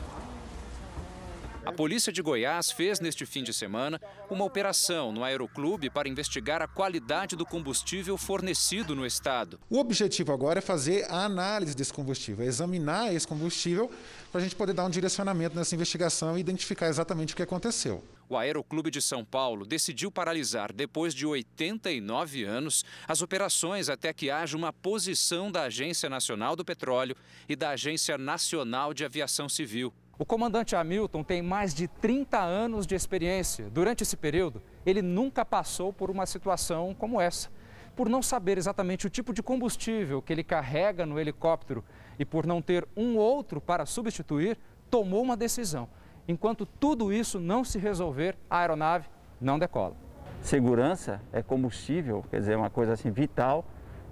a polícia de Goiás fez neste fim de semana uma operação no aeroclube para investigar a qualidade do combustível fornecido no estado. O objetivo agora é fazer a análise desse combustível, é examinar esse combustível para a gente poder dar um direcionamento nessa investigação e identificar exatamente o que aconteceu. O Aeroclube de São Paulo decidiu paralisar, depois de 89 anos, as operações até que haja uma posição da Agência Nacional do Petróleo e da Agência Nacional de Aviação Civil. O comandante Hamilton tem mais de 30 anos de experiência. Durante esse período, ele nunca passou por uma situação como essa. Por não saber exatamente o tipo de combustível que ele carrega no helicóptero e por não ter um outro para substituir, tomou uma decisão. Enquanto tudo isso não se resolver, a aeronave não decola. Segurança é combustível, quer dizer, é uma coisa assim vital,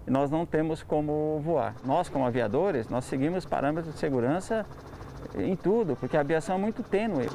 e nós não temos como voar. Nós, como aviadores, nós seguimos parâmetros de segurança em tudo, porque a aviação é muito tênue.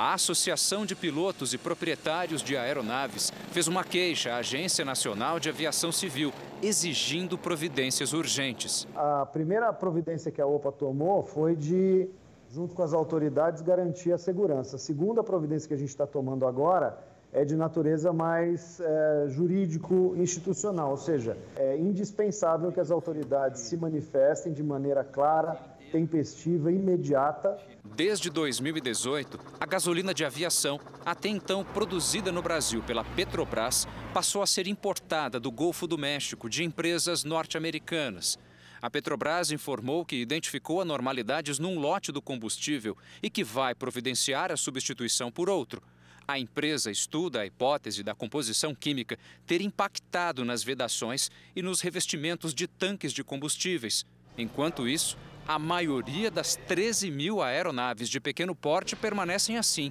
A Associação de Pilotos e Proprietários de Aeronaves fez uma queixa à Agência Nacional de Aviação Civil, exigindo providências urgentes. A primeira providência que a OPA tomou foi de, junto com as autoridades, garantir a segurança. A segunda providência que a gente está tomando agora é de natureza mais é, jurídico-institucional, ou seja, é indispensável que as autoridades se manifestem de maneira clara, tempestiva, imediata. Desde 2018, a gasolina de aviação, até então produzida no Brasil pela Petrobras, passou a ser importada do Golfo do México de empresas norte-americanas. A Petrobras informou que identificou anormalidades num lote do combustível e que vai providenciar a substituição por outro. A empresa estuda a hipótese da composição química ter impactado nas vedações e nos revestimentos de tanques de combustíveis. Enquanto isso, a maioria das 13 mil aeronaves de pequeno porte permanecem assim,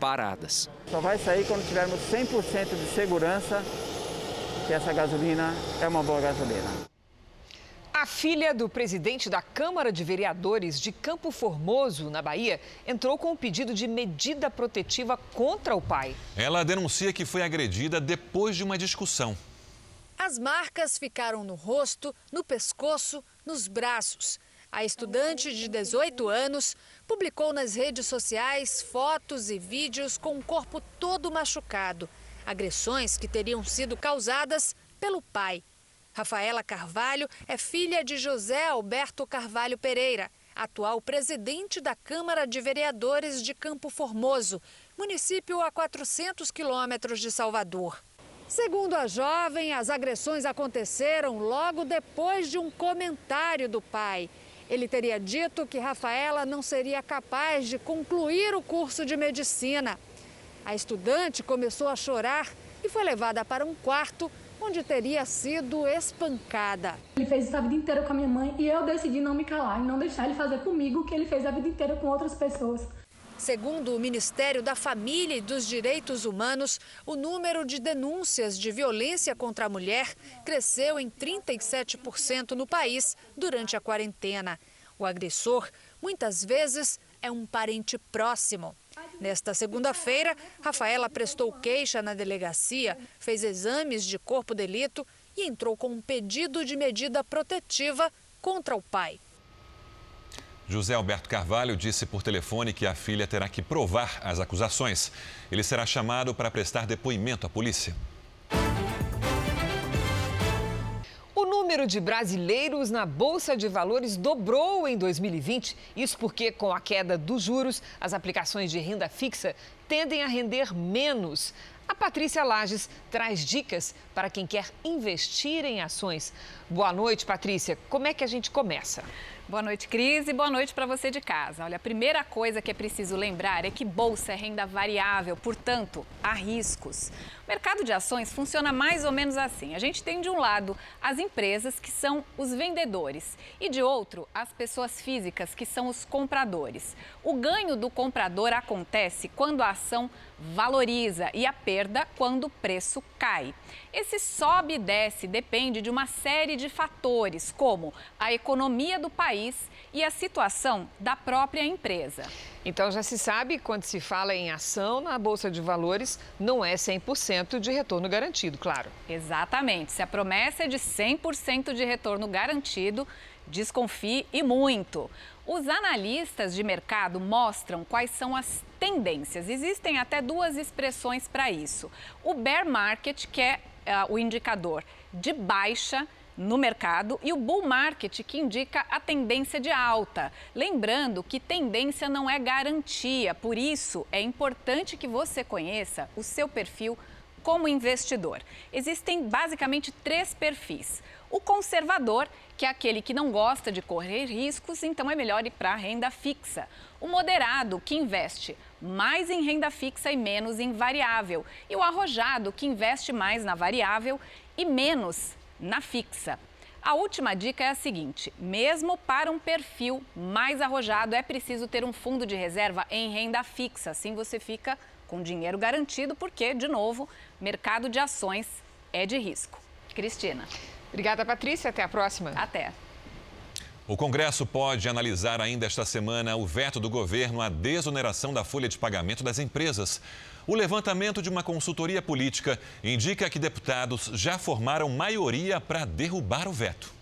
paradas. Só vai sair quando tivermos 100% de segurança que essa gasolina é uma boa gasolina. A filha do presidente da Câmara de Vereadores de Campo Formoso, na Bahia, entrou com um pedido de medida protetiva contra o pai. Ela denuncia que foi agredida depois de uma discussão. As marcas ficaram no rosto, no pescoço, nos braços. A estudante de 18 anos publicou nas redes sociais fotos e vídeos com o corpo todo machucado. Agressões que teriam sido causadas pelo pai. Rafaela Carvalho é filha de José Alberto Carvalho Pereira, atual presidente da Câmara de Vereadores de Campo Formoso, município a 400 quilômetros de Salvador. Segundo a jovem, as agressões aconteceram logo depois de um comentário do pai. Ele teria dito que Rafaela não seria capaz de concluir o curso de medicina. A estudante começou a chorar e foi levada para um quarto onde teria sido espancada. Ele fez isso a vida inteira com a minha mãe e eu decidi não me calar e não deixar ele fazer comigo o que ele fez a vida inteira com outras pessoas. Segundo o Ministério da Família e dos Direitos Humanos, o número de denúncias de violência contra a mulher cresceu em 37% no país durante a quarentena. O agressor, muitas vezes, é um parente próximo. Nesta segunda-feira, Rafaela prestou queixa na delegacia, fez exames de corpo de delito e entrou com um pedido de medida protetiva contra o pai. José Alberto Carvalho disse por telefone que a filha terá que provar as acusações. Ele será chamado para prestar depoimento à polícia. O número de brasileiros na Bolsa de Valores dobrou em 2020. Isso porque, com a queda dos juros, as aplicações de renda fixa tendem a render menos. A Patrícia Lages traz dicas para quem quer investir em ações. Boa noite, Patrícia. Como é que a gente começa? Boa noite, Cris, e boa noite para você de casa. Olha, a primeira coisa que é preciso lembrar é que bolsa é renda variável, portanto, há riscos. O mercado de ações funciona mais ou menos assim. A gente tem de um lado as empresas, que são os vendedores, e de outro, as pessoas físicas, que são os compradores. O ganho do comprador acontece quando a ação valoriza e a perda quando o preço cai. Esse sobe e desce depende de uma série de fatores, como a economia do país e a situação da própria empresa. Então já se sabe, quando se fala em ação na Bolsa de Valores, não é 100% de retorno garantido, claro. Exatamente. Se a promessa é de 100% de retorno garantido, desconfie e muito. Os analistas de mercado mostram quais são as tendências. Existem até duas expressões para isso. O bear market, que é uh, o indicador de baixa no mercado e o bull market, que indica a tendência de alta. Lembrando que tendência não é garantia, por isso é importante que você conheça o seu perfil como investidor. Existem basicamente três perfis. O conservador, que é aquele que não gosta de correr riscos, então é melhor ir para a renda fixa. O moderado, que investe mais em renda fixa e menos em variável. E o arrojado, que investe mais na variável e menos na fixa. A última dica é a seguinte: mesmo para um perfil mais arrojado, é preciso ter um fundo de reserva em renda fixa. Assim você fica com dinheiro garantido, porque, de novo, mercado de ações é de risco. Cristina. Obrigada, Patrícia. Até a próxima. Até. O Congresso pode analisar ainda esta semana o veto do governo à desoneração da folha de pagamento das empresas. O levantamento de uma consultoria política indica que deputados já formaram maioria para derrubar o veto.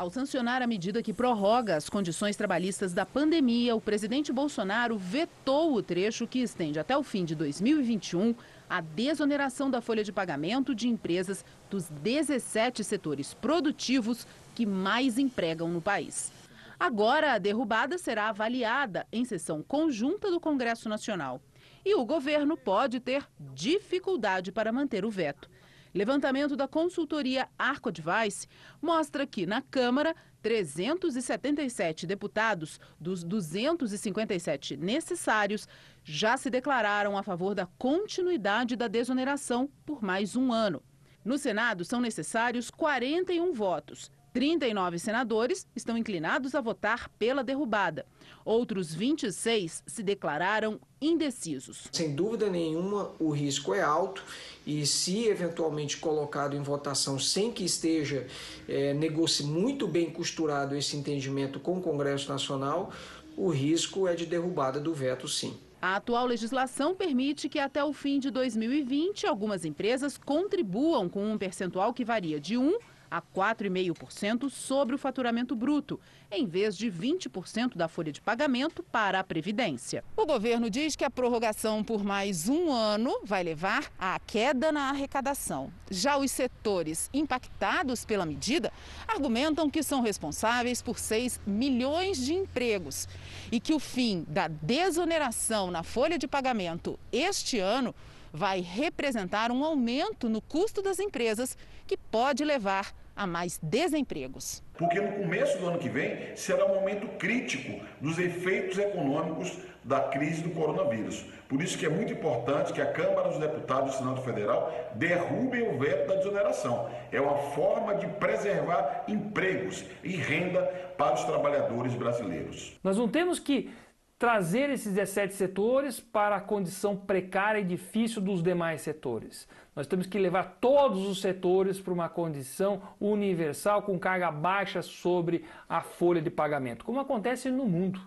Ao sancionar a medida que prorroga as condições trabalhistas da pandemia, o presidente Bolsonaro vetou o trecho que estende até o fim de 2021 a desoneração da folha de pagamento de empresas dos 17 setores produtivos que mais empregam no país. Agora, a derrubada será avaliada em sessão conjunta do Congresso Nacional. E o governo pode ter dificuldade para manter o veto. Levantamento da consultoria Arco Advice mostra que, na Câmara, 377 deputados dos 257 necessários já se declararam a favor da continuidade da desoneração por mais um ano. No Senado, são necessários 41 votos. 39 senadores estão inclinados a votar pela derrubada. Outros 26 se declararam indecisos. Sem dúvida nenhuma, o risco é alto e, se eventualmente colocado em votação sem que esteja é, negocie muito bem costurado esse entendimento com o Congresso Nacional, o risco é de derrubada do veto, sim. A atual legislação permite que até o fim de 2020 algumas empresas contribuam com um percentual que varia de 1 a 4,5% sobre o faturamento bruto, em vez de 20% da folha de pagamento para a Previdência. O governo diz que a prorrogação por mais um ano vai levar à queda na arrecadação. Já os setores impactados pela medida argumentam que são responsáveis por 6 milhões de empregos e que o fim da desoneração na folha de pagamento este ano vai representar um aumento no custo das empresas que pode levar a mais desempregos. Porque no começo do ano que vem será um momento crítico dos efeitos econômicos da crise do coronavírus. Por isso que é muito importante que a Câmara dos Deputados do Senado Federal derrubem o veto da desoneração. É uma forma de preservar empregos e renda para os trabalhadores brasileiros. Nós não temos que trazer esses 17 setores para a condição precária e difícil dos demais setores. Nós temos que levar todos os setores para uma condição universal com carga baixa sobre a folha de pagamento, como acontece no mundo.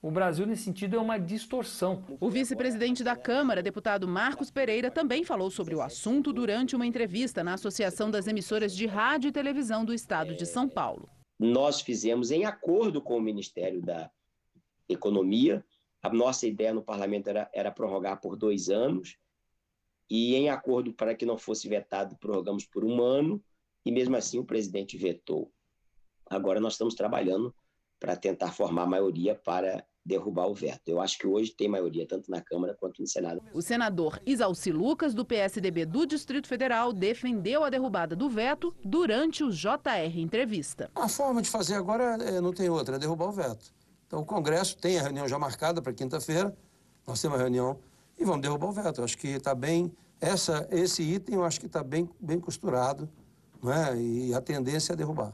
O Brasil, nesse sentido, é uma distorção. O vice-presidente da Câmara, deputado Marcos Pereira, também falou sobre o assunto durante uma entrevista na Associação das Emissoras de Rádio e Televisão do Estado de São Paulo. Nós fizemos em acordo com o Ministério da Economia. A nossa ideia no parlamento era, era prorrogar por dois anos. E, em acordo para que não fosse vetado, prorrogamos por um ano. E, mesmo assim, o presidente vetou. Agora, nós estamos trabalhando para tentar formar maioria para derrubar o veto. Eu acho que hoje tem maioria tanto na Câmara quanto no Senado. O senador Isalci Lucas, do PSDB do Distrito Federal, defendeu a derrubada do veto durante o JR Entrevista. A forma de fazer agora é, não tem outra, é derrubar o veto. Então o Congresso tem a reunião já marcada para quinta-feira, nós temos a reunião e vamos derrubar o veto. Eu acho que está bem, essa, esse item eu acho que está bem, bem costurado não é? e a tendência é derrubar.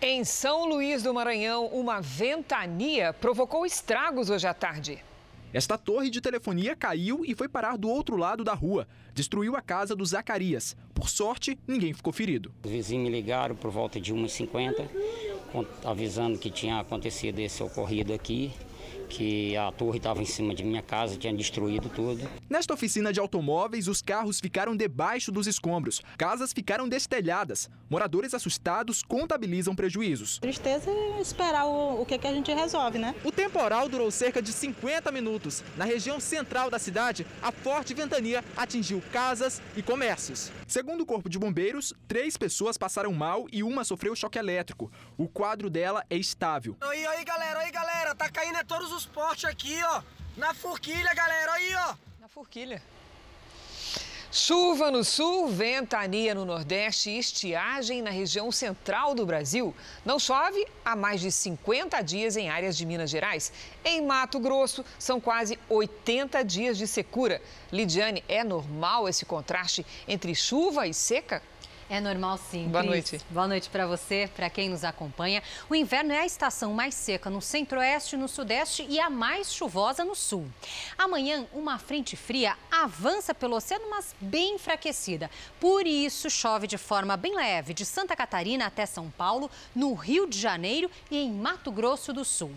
Em São Luís do Maranhão, uma ventania provocou estragos hoje à tarde. Esta torre de telefonia caiu e foi parar do outro lado da rua. Destruiu a casa do Zacarias. Por sorte, ninguém ficou ferido. Os vizinhos me ligaram por volta de 1h50, avisando que tinha acontecido esse ocorrido aqui que a torre estava em cima de minha casa, tinha destruído tudo. Nesta oficina de automóveis, os carros ficaram debaixo dos escombros, casas ficaram destelhadas. Moradores assustados contabilizam prejuízos. Tristeza é esperar o, o que, que a gente resolve, né? O temporal durou cerca de 50 minutos. Na região central da cidade, a forte ventania atingiu casas e comércios. Segundo o Corpo de Bombeiros, três pessoas passaram mal e uma sofreu choque elétrico. O quadro dela é estável. Oi, oi, galera, oi, galera, tá caindo é todos os postes aqui, ó. Na forquilha, galera, aí, ó. Na forquilha. Chuva no sul, ventania no nordeste e estiagem na região central do Brasil. Não chove há mais de 50 dias em áreas de Minas Gerais. Em Mato Grosso, são quase 80 dias de secura. Lidiane, é normal esse contraste entre chuva e seca? É normal sim. Boa Cris. noite. Boa noite para você, para quem nos acompanha. O inverno é a estação mais seca no centro-oeste, no sudeste e a mais chuvosa no sul. Amanhã, uma frente fria avança pelo oceano, mas bem enfraquecida. Por isso, chove de forma bem leve de Santa Catarina até São Paulo, no Rio de Janeiro e em Mato Grosso do Sul.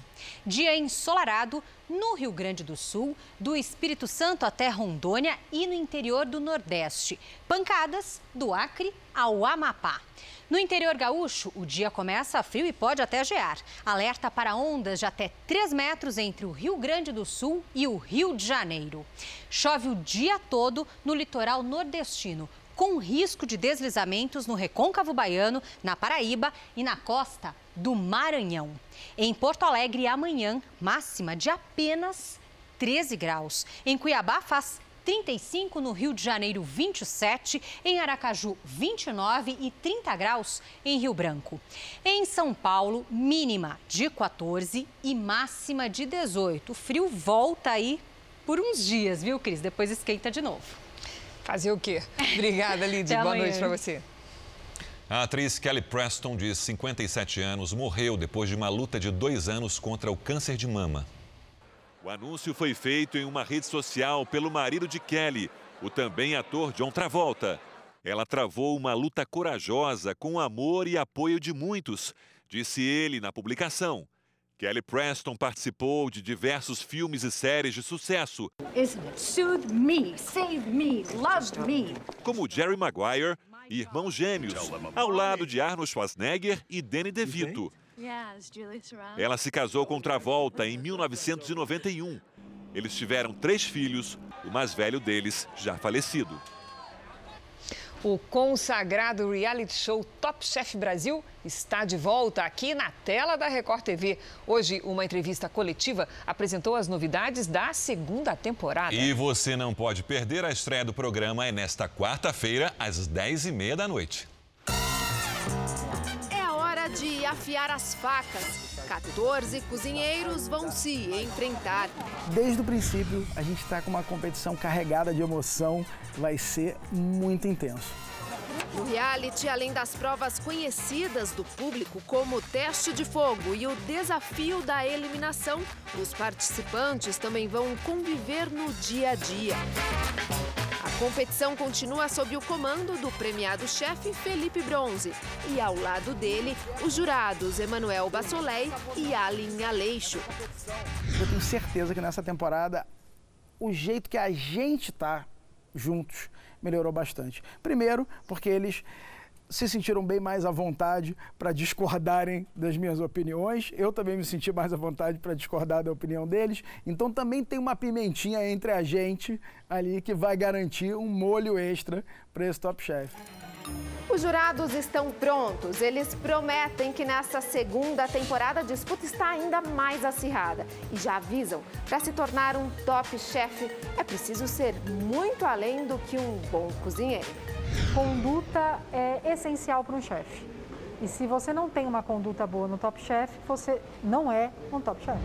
Dia ensolarado no Rio Grande do Sul, do Espírito Santo até Rondônia e no interior do Nordeste. Pancadas do Acre ao Amapá. No interior gaúcho, o dia começa frio e pode até gear. Alerta para ondas de até 3 metros entre o Rio Grande do Sul e o Rio de Janeiro. Chove o dia todo no litoral nordestino, com risco de deslizamentos no Recôncavo Baiano, na Paraíba e na costa do Maranhão. Em Porto Alegre, amanhã, máxima de apenas 13 graus. Em Cuiabá, faz 35 no Rio de Janeiro, 27, em Aracaju, 29 e 30 graus em Rio Branco. Em São Paulo, mínima de 14 e máxima de 18. O frio volta aí por uns dias, viu, Cris? Depois esquenta de novo. Fazer o quê? Obrigada, Lídia. Boa noite para você. A atriz Kelly Preston, de 57 anos, morreu depois de uma luta de dois anos contra o câncer de mama. O anúncio foi feito em uma rede social pelo marido de Kelly, o também ator John Travolta. Ela travou uma luta corajosa com o amor e apoio de muitos, disse ele na publicação. Kelly Preston participou de diversos filmes e séries de sucesso. Me, me, me. Como Jerry Maguire, irmãos gêmeos, ao lado de Arnold Schwarzenegger e Danny DeVito. Ela se casou com Travolta em 1991. Eles tiveram três filhos, o mais velho deles já falecido. O consagrado reality show Top Chef Brasil está de volta aqui na tela da Record TV. Hoje, uma entrevista coletiva apresentou as novidades da segunda temporada. E você não pode perder a estreia do programa é nesta quarta-feira, às 10h30 da noite. De afiar as facas. 14 cozinheiros vão se enfrentar. Desde o princípio, a gente está com uma competição carregada de emoção, vai ser muito intenso. O reality, além das provas conhecidas do público, como o teste de fogo e o desafio da eliminação, os participantes também vão conviver no dia a dia. Competição continua sob o comando do premiado chefe Felipe Bronze e ao lado dele os jurados Emanuel Bassolei e Aline Aleixo. Eu tenho certeza que nessa temporada o jeito que a gente tá juntos melhorou bastante. Primeiro, porque eles se sentiram bem mais à vontade para discordarem das minhas opiniões. Eu também me senti mais à vontade para discordar da opinião deles. Então também tem uma pimentinha entre a gente ali que vai garantir um molho extra para esse Top Chef. Os jurados estão prontos. Eles prometem que nessa segunda temporada a disputa está ainda mais acirrada. E já avisam, para se tornar um top chef é preciso ser muito além do que um bom cozinheiro. Conduta é essencial para um chefe. E se você não tem uma conduta boa no Top Chef, você não é um Top Chef.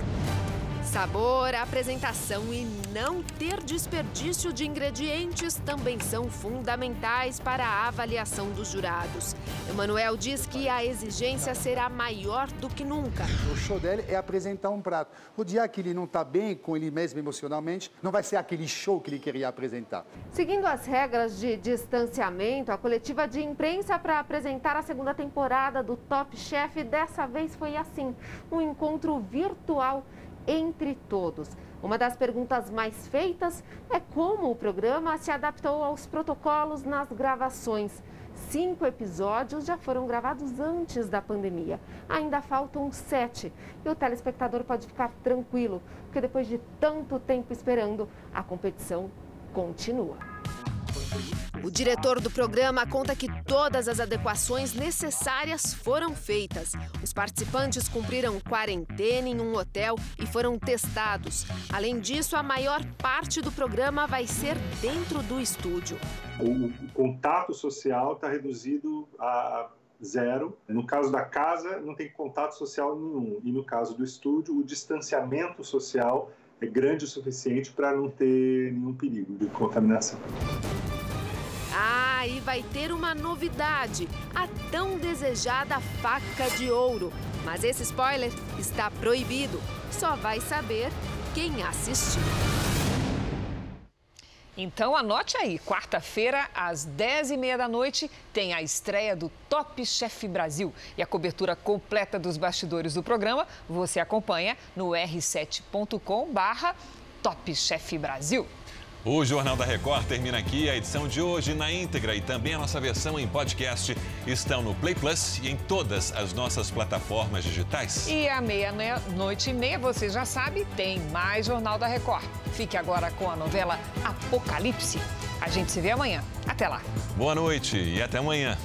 Sabor, apresentação e não ter desperdício de ingredientes também são fundamentais para a avaliação dos jurados. Emanuel diz que a exigência será maior do que nunca. O show dele é apresentar um prato. O dia que ele não está bem com ele mesmo emocionalmente, não vai ser aquele show que ele queria apresentar. Seguindo as regras de distanciamento, a coletiva de imprensa para apresentar a segunda temporada do Top Chef dessa vez foi assim: um encontro virtual entre todos. Uma das perguntas mais feitas é como o programa se adaptou aos protocolos nas gravações. Cinco episódios já foram gravados antes da pandemia. Ainda faltam sete. E o telespectador pode ficar tranquilo, porque depois de tanto tempo esperando, a competição continua. O diretor do programa conta que todas as adequações necessárias foram feitas. Os participantes cumpriram quarentena em um hotel e foram testados. Além disso, a maior parte do programa vai ser dentro do estúdio. O contato social está reduzido a zero. No caso da casa, não tem contato social nenhum. E no caso do estúdio, o distanciamento social é grande o suficiente para não ter nenhum perigo de contaminação. E vai ter uma novidade: a tão desejada faca de ouro. Mas esse spoiler está proibido. Só vai saber quem assistir. Então anote aí, quarta-feira, às 10h30 da noite, tem a estreia do Top Chef Brasil. E a cobertura completa dos bastidores do programa você acompanha no r7.com barra Top Chef Brasil. O Jornal da Record termina aqui. A edição de hoje na íntegra e também a nossa versão em podcast estão no Play Plus e em todas as nossas plataformas digitais. E à meia-noite e meia, você já sabe, tem mais Jornal da Record. Fique agora com a novela Apocalipse. A gente se vê amanhã. Até lá. Boa noite e até amanhã.